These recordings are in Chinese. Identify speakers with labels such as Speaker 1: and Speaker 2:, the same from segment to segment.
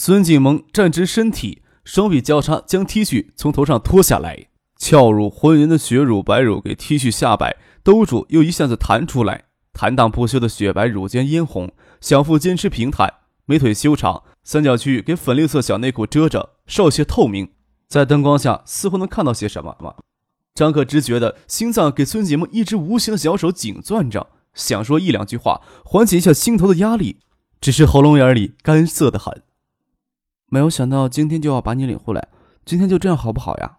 Speaker 1: 孙景萌站直身体，双臂交叉，将 T 恤从头上脱下来，翘入浑圆的雪乳白乳给 T 恤下摆兜住，又一下子弹出来，坦荡不休的雪白乳尖嫣红，小腹坚持平坦，美腿修长，三角区域给粉绿色小内裤遮着，稍些透明，在灯光下似乎能看到些什么。张克只觉得心脏给孙景萌一只无形的小手紧攥着，想说一两句话缓解一下心头的压力，只是喉咙眼里干涩的很。
Speaker 2: 没有想到今天就要把你领回来，今天就这样好不好呀？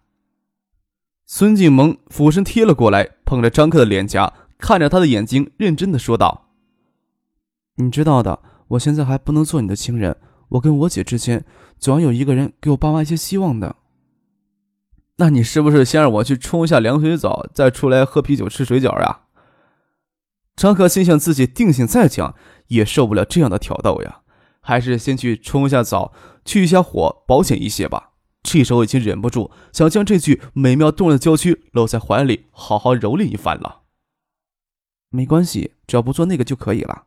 Speaker 1: 孙静萌俯身贴了过来，捧着张克的脸颊，看着他的眼睛，认真的说道：“
Speaker 2: 你知道的，我现在还不能做你的情人，我跟我姐之间总要有一个人给我爸妈一些希望的。
Speaker 1: 那你是不是先让我去冲一下凉水澡，再出来喝啤酒吃水饺呀？”张克心想，自己定性再强，也受不了这样的挑逗呀。还是先去冲一下澡，去一下火，保险一些吧。这时候已经忍不住想将这具美妙动人的娇躯搂在怀里，好好蹂躏一番了。
Speaker 2: 没关系，只要不做那个就可以了。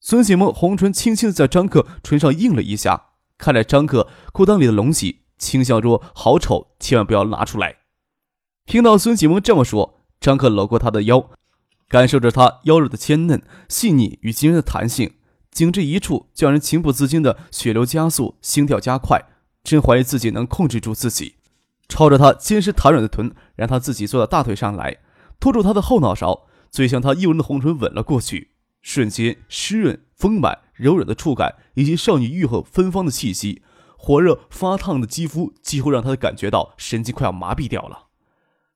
Speaker 1: 孙启萌红唇轻轻的在张克唇上印了一下，看着张克裤裆里的隆起，轻笑着：“好丑，千万不要拿出来。”听到孙启萌这么说，张克搂过她的腰，感受着她腰肉的纤嫩、细腻与惊人的弹性。颈这一处，叫人情不自禁的血流加速，心跳加快，真怀疑自己能控制住自己。朝着他坚实弹软的臀，让他自己坐到大腿上来，托住他的后脑勺，嘴向他诱人的红唇吻了过去。瞬间，湿润、丰满、柔软的触感，以及少女欲后芬芳的气息，火热发烫的肌肤，几乎让他感觉到神经快要麻痹掉了。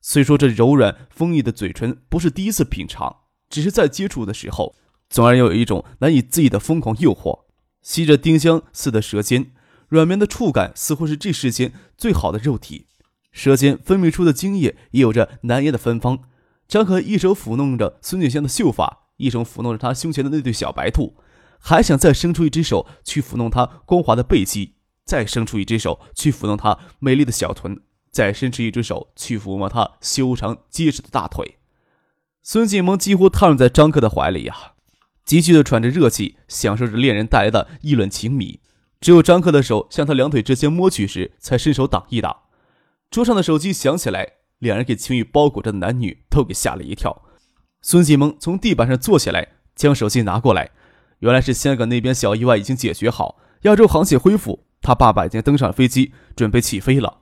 Speaker 1: 虽说这柔软丰溢的嘴唇不是第一次品尝，只是在接触的时候。总而有一种难以自抑的疯狂诱惑，吸着丁香似的舌尖，软绵的触感似乎是这世间最好的肉体。舌尖分泌出的精液也有着难言的芬芳。张可一手抚弄着孙锦香的秀发，一手抚弄着她胸前的那对小白兔，还想再伸出一只手去抚弄她光滑的背肌，再伸出一只手去抚弄她美丽的小臀，再伸出一只手去抚摸她修长结实的大腿。孙锦萌几乎瘫软在张克的怀里呀。急剧的喘着热气，享受着恋人带来的意乱情迷。只有张克的手向他两腿之间摸去时，才伸手挡一挡。桌上的手机响起来，两人给情欲包裹着的男女都给吓了一跳。孙继萌从地板上坐起来，将手机拿过来，原来是香港那边小意外已经解决好，亚洲航线恢复，他爸爸已经登上飞机，准备起飞了。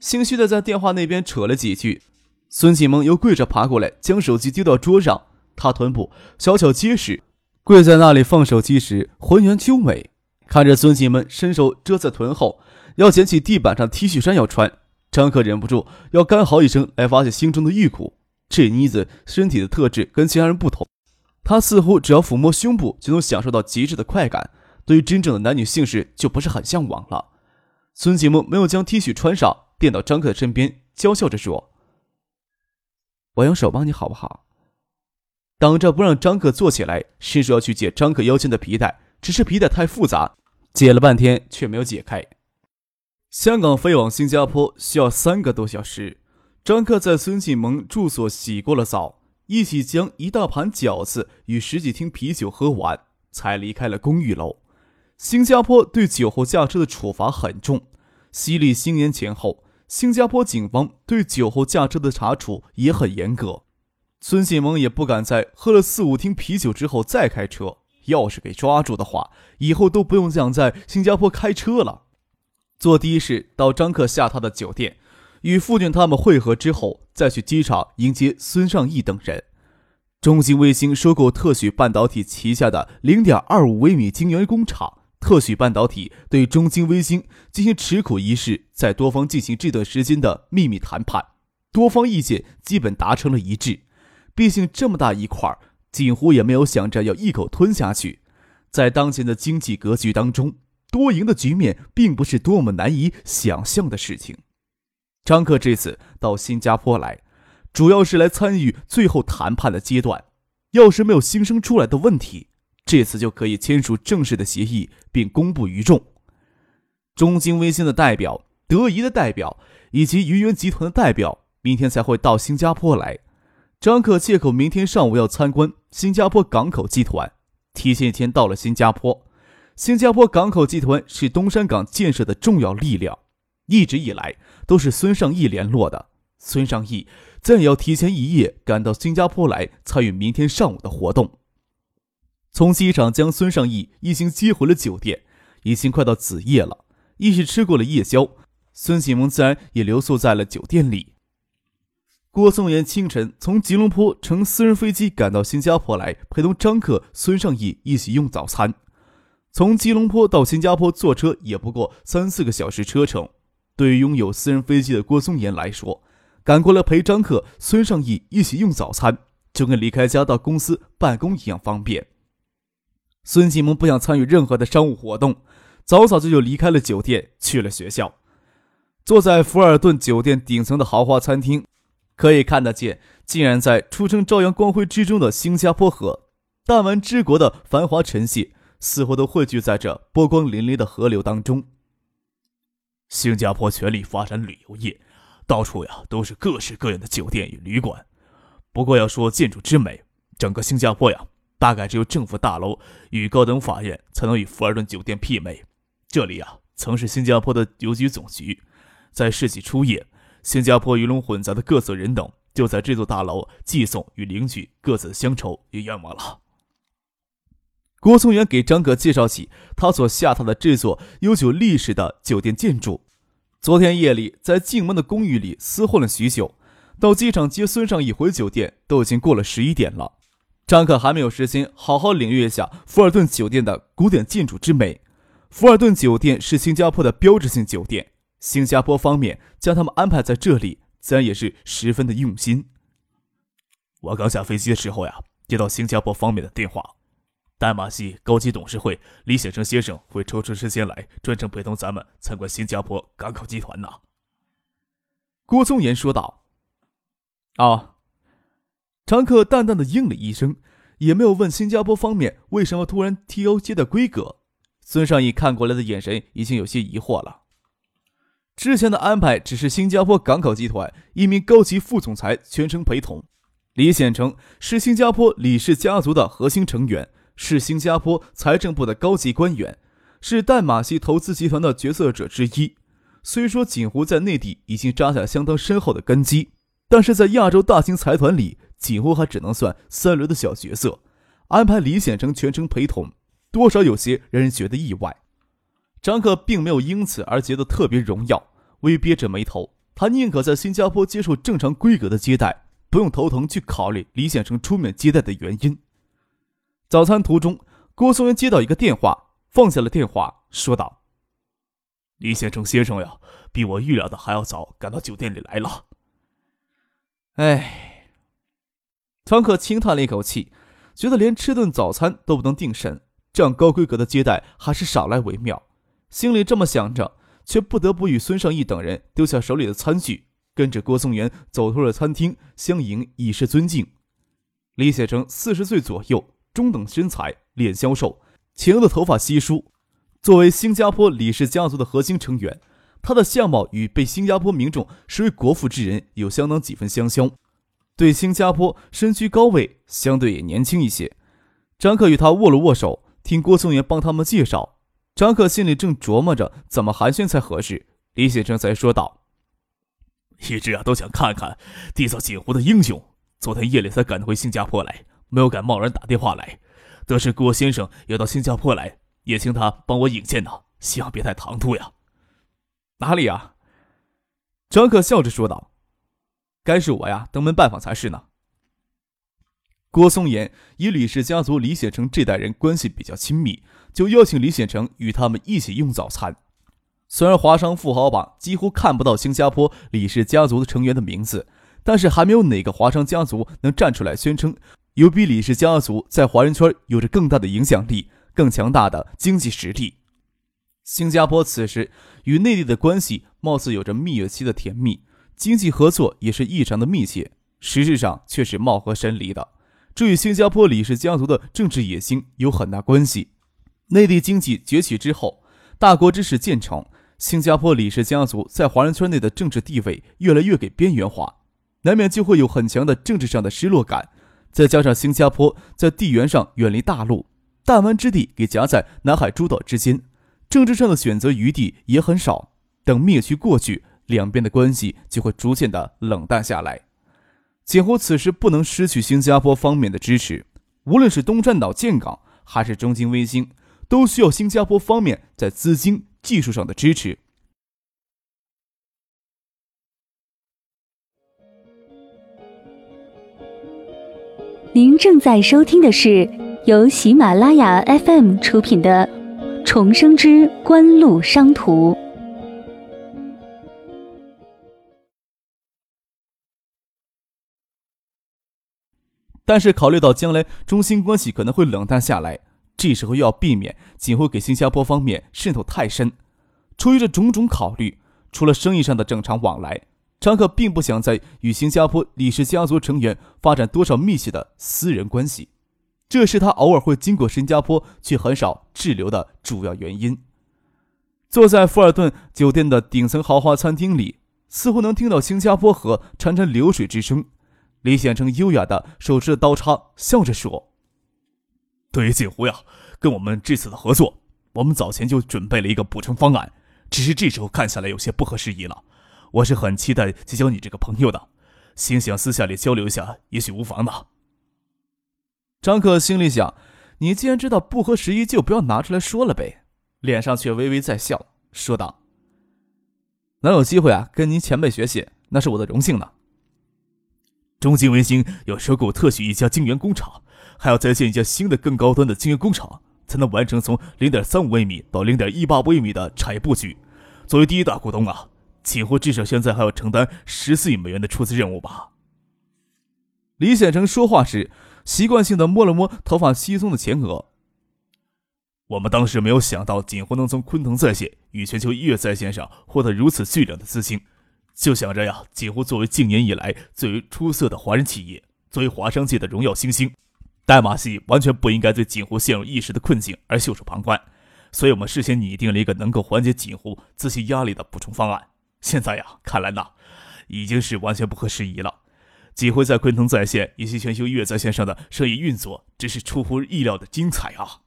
Speaker 1: 心虚的在电话那边扯了几句，孙继萌又跪着爬过来，将手机丢到桌上。他臀部小巧结实。跪在那里放手机时，浑圆秋美。看着孙继们伸手遮在臀后，要捡起地板上 T 恤衫要穿，张克忍不住要干嚎一声来发泄心中的欲苦。这妮子身体的特质跟其他人不同，她似乎只要抚摸胸部就能享受到极致的快感，对于真正的男女性事就不是很向往了。孙启梦没有将 T 恤穿上，垫到张克的身边，娇笑着说：“
Speaker 2: 我用手帮你好不好？”
Speaker 1: 挡着不让张克坐起来，伸手要去解张克腰间的皮带，只是皮带太复杂，解了半天却没有解开。香港飞往新加坡需要三个多小时。张克在孙继萌住所洗过了澡，一起将一大盘饺子与十几听啤酒喝完，才离开了公寓楼。新加坡对酒后驾车的处罚很重，西历新年前后，新加坡警方对酒后驾车的查处也很严格。孙启萌也不敢在喝了四五听啤酒之后再开车，要是给抓住的话，以后都不用想在新加坡开车了。坐的士到张克下榻的酒店，与父亲他们会合之后，再去机场迎接孙尚义等人。中兴卫星收购特许半导体旗下的零点二五微米晶圆工厂，特许半导体对中兴微星进行持股一事，在多方进行这段时间的秘密谈判，多方意见基本达成了一致。毕竟这么大一块儿，锦湖也没有想着要一口吞下去。在当前的经济格局当中，多赢的局面并不是多么难以想象的事情。张克这次到新加坡来，主要是来参与最后谈判的阶段。要是没有新生出来的问题，这次就可以签署正式的协议，并公布于众。中金微星的代表、德仪的代表以及云源集团的代表，明天才会到新加坡来。张克借口明天上午要参观新加坡港口集团，提前一天到了新加坡。新加坡港口集团是东山港建设的重要力量，一直以来都是孙尚义联络的。孙尚义自然也要提前一夜赶到新加坡来参与明天上午的活动。从机场将孙尚义一行接回了酒店，已经快到子夜了。一起吃过了夜宵，孙启蒙自然也留宿在了酒店里。郭松岩清晨从吉隆坡乘私人飞机赶到新加坡来，陪同张克、孙尚义一起用早餐。从吉隆坡到新加坡坐车也不过三四个小时车程，对于拥有私人飞机的郭松岩来说，赶过来陪张克、孙尚义一起用早餐，就跟离开家到公司办公一样方便。孙启蒙不想参与任何的商务活动，早早就就离开了酒店，去了学校。坐在福尔顿酒店顶层的豪华餐厅，可以看得见竟然在初升朝阳光辉之中的新加坡河，弹丸之国的繁华晨曦。似乎都汇聚在这波光粼粼的河流当中。新加坡全力发展旅游业，到处呀都是各式各样的酒店与旅馆。不过要说建筑之美，整个新加坡呀，大概只有政府大楼与高等法院才能与福尔顿酒店媲美。这里呀，曾是新加坡的邮局总局。在世纪初叶，新加坡鱼龙混杂的各色人等就在这座大楼寄送与领取各自的乡愁与愿望了。郭松元给张可介绍起他所下榻的这座悠久历史的酒店建筑。昨天夜里在静门的公寓里厮混了许久，到机场接孙尚义回酒店都已经过了十一点了。张可还没有时间好好领略一下福尔顿酒店的古典建筑之美。福尔顿酒店是新加坡的标志性酒店，新加坡方面将他们安排在这里，自然也是十分的用心。我刚下飞机的时候呀，接到新加坡方面的电话。淡马锡高级董事会李显成先生会抽出时间来，专程陪同咱们参观新加坡港口集团呢。郭松岩说道。
Speaker 2: 哦，常客淡淡的应了一声，也没有问新加坡方面为什么突然提高接待规格。孙尚义看过来的眼神已经有些疑惑了。之前的安排只是新加坡港口集团一名高级副总裁全程陪同，李显成是新加坡李氏家族的核心成员。是新加坡财政部的高级官员，是淡马锡投资集团的决策者之一。虽说锦湖在内地已经扎下相当深厚的根基，但是在亚洲大型财团里，锦湖还只能算三流的小角色。安排李显成全程陪同，多少有些让人觉得意外。张克并没有因此而觉得特别荣耀，微憋着眉头，他宁可在新加坡接受正常规格的接待，不用头疼去考虑李显成出面接待的原因。早餐途中，郭松元接到一个电话，放下了电话，说道：“
Speaker 1: 李先生先生呀，比我预料的还要早赶到酒店里来了。”
Speaker 2: 哎，常克轻叹了一口气，觉得连吃顿早餐都不能定神，这样高规格的接待还是少来为妙。心里这么想着，却不得不与孙尚义等人丢下手里的餐具，跟着郭松元走出了餐厅，相迎以示尊敬。李显成四十岁左右。中等身材，脸消瘦，前额的头发稀疏。作为新加坡李氏家族的核心成员，他的相貌与被新加坡民众视为国父之人有相当几分相像。对新加坡身居高位，相对也年轻一些。张克与他握了握手，听郭松元帮他们介绍。张克心里正琢磨着怎么寒暄才合适，李先生才说道：“
Speaker 1: 一直啊都想看看缔造锦湖的英雄，昨天夜里才赶回新加坡来。”没有敢贸然打电话来，得知郭先生要到新加坡来，也请他帮我引荐呢，希望别太唐突呀。
Speaker 2: 哪里啊？张可笑着说道：“该是我呀，登门拜访才是呢。”郭松岩与李氏家族李显成这代人关系比较亲密，就邀请李显成与他们一起用早餐。虽然华商富豪榜几乎看不到新加坡李氏家族的成员的名字，但是还没有哪个华商家族能站出来宣称。有比李氏家族在华人圈有着更大的影响力、更强大的经济实力。
Speaker 1: 新加坡此时与内地的关系貌似有着蜜月期的甜蜜，经济合作也是异常的密切，实质上却是貌合神离的。这与新加坡李氏家族的政治野心有很大关系。内地经济崛起之后，大国之势渐成，新加坡李氏家族在华人圈内的政治地位越来越给边缘化，难免就会有很强的政治上的失落感。再加上新加坡在地缘上远离大陆，弹丸之地给夹在南海诸岛之间。政治上的选择余地也很少，等灭区过去，两边的关系就会逐渐的冷淡下来。锦湖此时不能失去新加坡方面的支持，无论是东山岛建港，还是中金微星，都需要新加坡方面在资金、技术上的支持。
Speaker 3: 您正在收听的是由喜马拉雅 FM 出品的。重生之官路商途。
Speaker 1: 但是考虑到将来中新关系可能会冷淡下来，这时候又要避免仅会给新加坡方面渗透太深。出于这种种考虑，除了生意上的正常往来，张克并不想在与新加坡李氏家族成员发展多少密切的私人关系。这是他偶尔会经过新加坡却很少滞留的主要原因。坐在富尔顿酒店的顶层豪华餐厅里，似乎能听到新加坡河潺潺流水之声。李显成优雅的手持着刀叉，笑着说：“
Speaker 4: 对于锦湖呀，跟我们这次的合作，我们早前就准备了一个补充方案，只是这时候看下来有些不合时宜了。我是很期待结交你这个朋友的，心想私下里交流一下，也许无妨的。”
Speaker 1: 张克心里想：“你既然知道不合时宜，就不要拿出来说了呗。”脸上却微微在笑，说道：“能有机会啊，跟您前辈学习，那是我的荣幸呢。”
Speaker 4: 中金卫星要收购特许一家晶圆工厂，还要再建一家新的更高端的晶圆工厂，才能完成从零点三五微米到零点一八微米的产业布局。作为第一大股东啊，几乎至少现在还要承担十四亿美元的出资任务吧？
Speaker 1: 李显成说话时。习惯性的摸了摸头发稀松的前额。
Speaker 4: 我们当时没有想到锦湖能从昆腾在线与全球音乐在线上获得如此巨量的资金，就想着呀，锦湖作为近年以来最为出色的华人企业，作为华商界的荣耀新星，代码系完全不应该对锦湖陷入一时的困境而袖手旁观。所以我们事先拟定了一个能够缓解锦湖资金压力的补充方案。现在呀，看来呢，已经是完全不合时宜了。锦湖在昆腾在线以及全球月在线上的生意运作，真是出乎意料的精彩啊！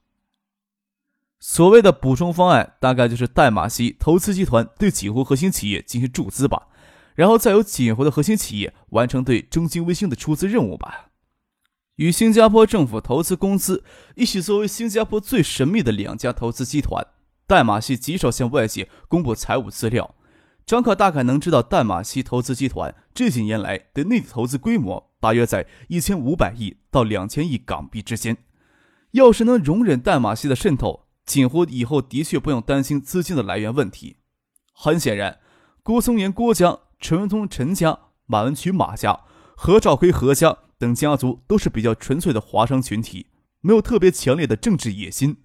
Speaker 1: 所谓的补充方案，大概就是代码系投资集团对锦湖核心企业进行注资吧，然后再由锦湖的核心企业完成对中金微星的出资任务吧。与新加坡政府投资公司一起作为新加坡最神秘的两家投资集团，代码系极少向外界公布财务资料。张克大概能知道，淡马锡投资集团这几年来的内地投资规模大约在一千五百亿到两千亿港币之间。要是能容忍淡马锡的渗透，锦湖以后的确不用担心资金的来源问题。很显然，郭松岩郭家、陈文通陈家、马文曲马家、何兆辉何家等家族都是比较纯粹的华商群体，没有特别强烈的政治野心。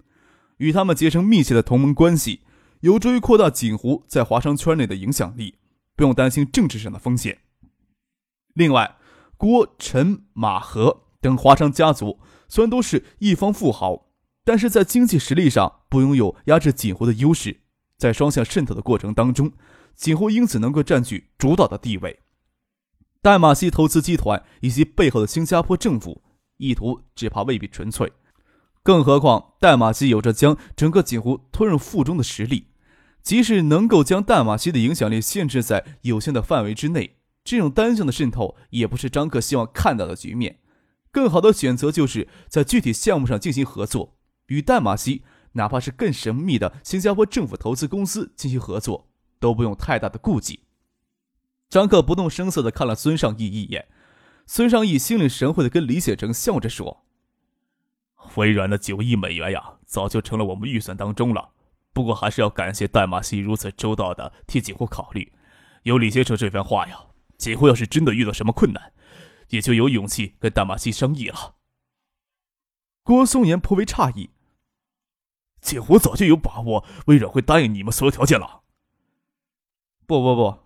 Speaker 1: 与他们结成密切的同盟关系。有助于扩大锦湖在华商圈内的影响力，不用担心政治上的风险。另外，郭、陈、马、何等华商家族虽然都是一方富豪，但是在经济实力上不拥有压制锦湖的优势，在双向渗透的过程当中，锦湖因此能够占据主导的地位。代马锡投资集团以及背后的新加坡政府意图，只怕未必纯粹。更何况，代马锡有着将整个锦湖吞入腹中的实力。即使能够将淡马锡的影响力限制在有限的范围之内，这种单向的渗透也不是张克希望看到的局面。更好的选择就是在具体项目上进行合作，与淡马锡哪怕是更神秘的新加坡政府投资公司进行合作，都不用太大的顾忌。张克不动声色地看了孙尚义一眼，孙尚义心领神会地跟李显成笑着说：“
Speaker 4: 微软的九亿美元呀，早就成了我们预算当中了。”不过还是要感谢戴马西如此周到的替锦湖考虑。有李先生这番话呀，锦湖要是真的遇到什么困难，也就有勇气跟戴马西商议了。
Speaker 1: 郭松岩颇为诧异：“
Speaker 2: 锦湖早就有把握，微软会答应你们所有条件了。
Speaker 1: 不不不，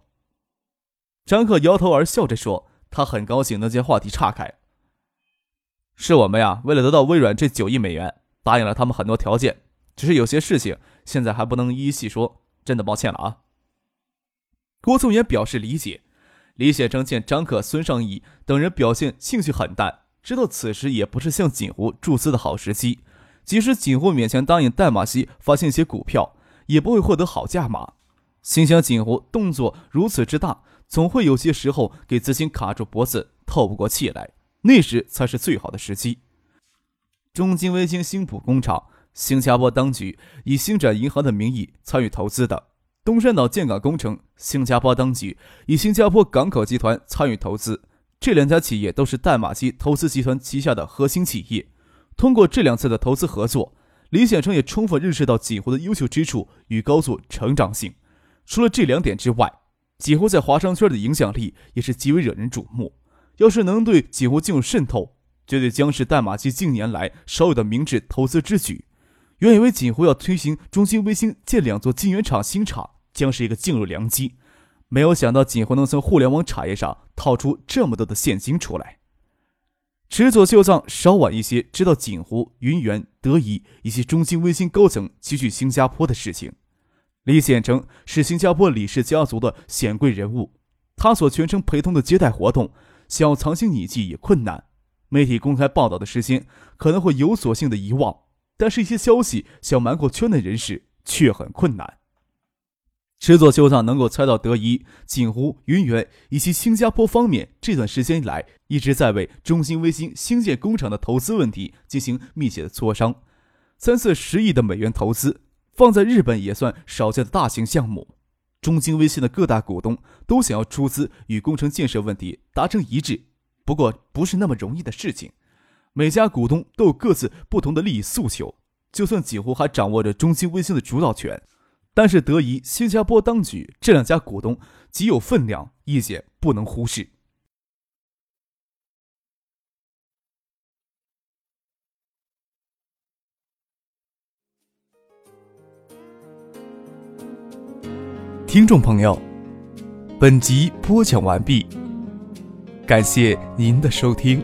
Speaker 1: 张克摇头而笑着说：“他很高兴能将话题岔开。是我们呀，为了得到微软这九亿美元，答应了他们很多条件，只是有些事情现在还不能一一细说，真的抱歉了啊。”郭松岩表示理解。李显成见张克、孙尚义等人表现兴趣很淡，知道此时也不是向锦湖注资的好时机。即使锦湖勉强答应代码西发行些股票，也不会获得好价码。心想锦湖动作如此之大，总会有些时候给资金卡住脖子，透不过气来，那时才是最好的时机。中金微星新浦工厂，新加坡当局以星展银行的名义参与投资的。东山岛建港工程，新加坡当局以新加坡港口集团参与投资，这两家企业都是淡马锡投资集团旗下的核心企业。通过这两次的投资合作，李显成也充分认识到锦湖的优秀之处与高速成长性。除了这两点之外，锦湖在华商圈的影响力也是极为惹人瞩目。要是能对锦湖进入渗透，绝对将是代码机近年来少有的明智投资之举。原以为锦湖要推行中兴微星建两座晶圆厂新厂。将是一个进入良机，没有想到锦湖能从互联网产业上套出这么多的现金出来。池佐秀藏稍晚一些知道锦湖、云源、德仪以及中兴微星高层齐聚新加坡的事情。李显成是新加坡李氏家族的显贵人物，他所全程陪同的接待活动，想要藏心匿迹也困难。媒体公开报道的时间可能会有所性的遗忘，但是一些消息想瞒过圈内人士却很困难。池佐秀藏能够猜到德仪、锦湖、云源以及新加坡方面这段时间以来一直在为中兴微星新建工厂的投资问题进行密切的磋商。三四十亿的美元投资，放在日本也算少见的大型项目。中兴微星的各大股东都想要出资与工程建设问题达成一致，不过不是那么容易的事情。每家股东都有各自不同的利益诉求，就算几乎还掌握着中兴微星的主导权。但是，德仪、新加坡当局这两家股东极有分量，意见不能忽视。听众朋友，本集播讲完毕，感谢您的收听。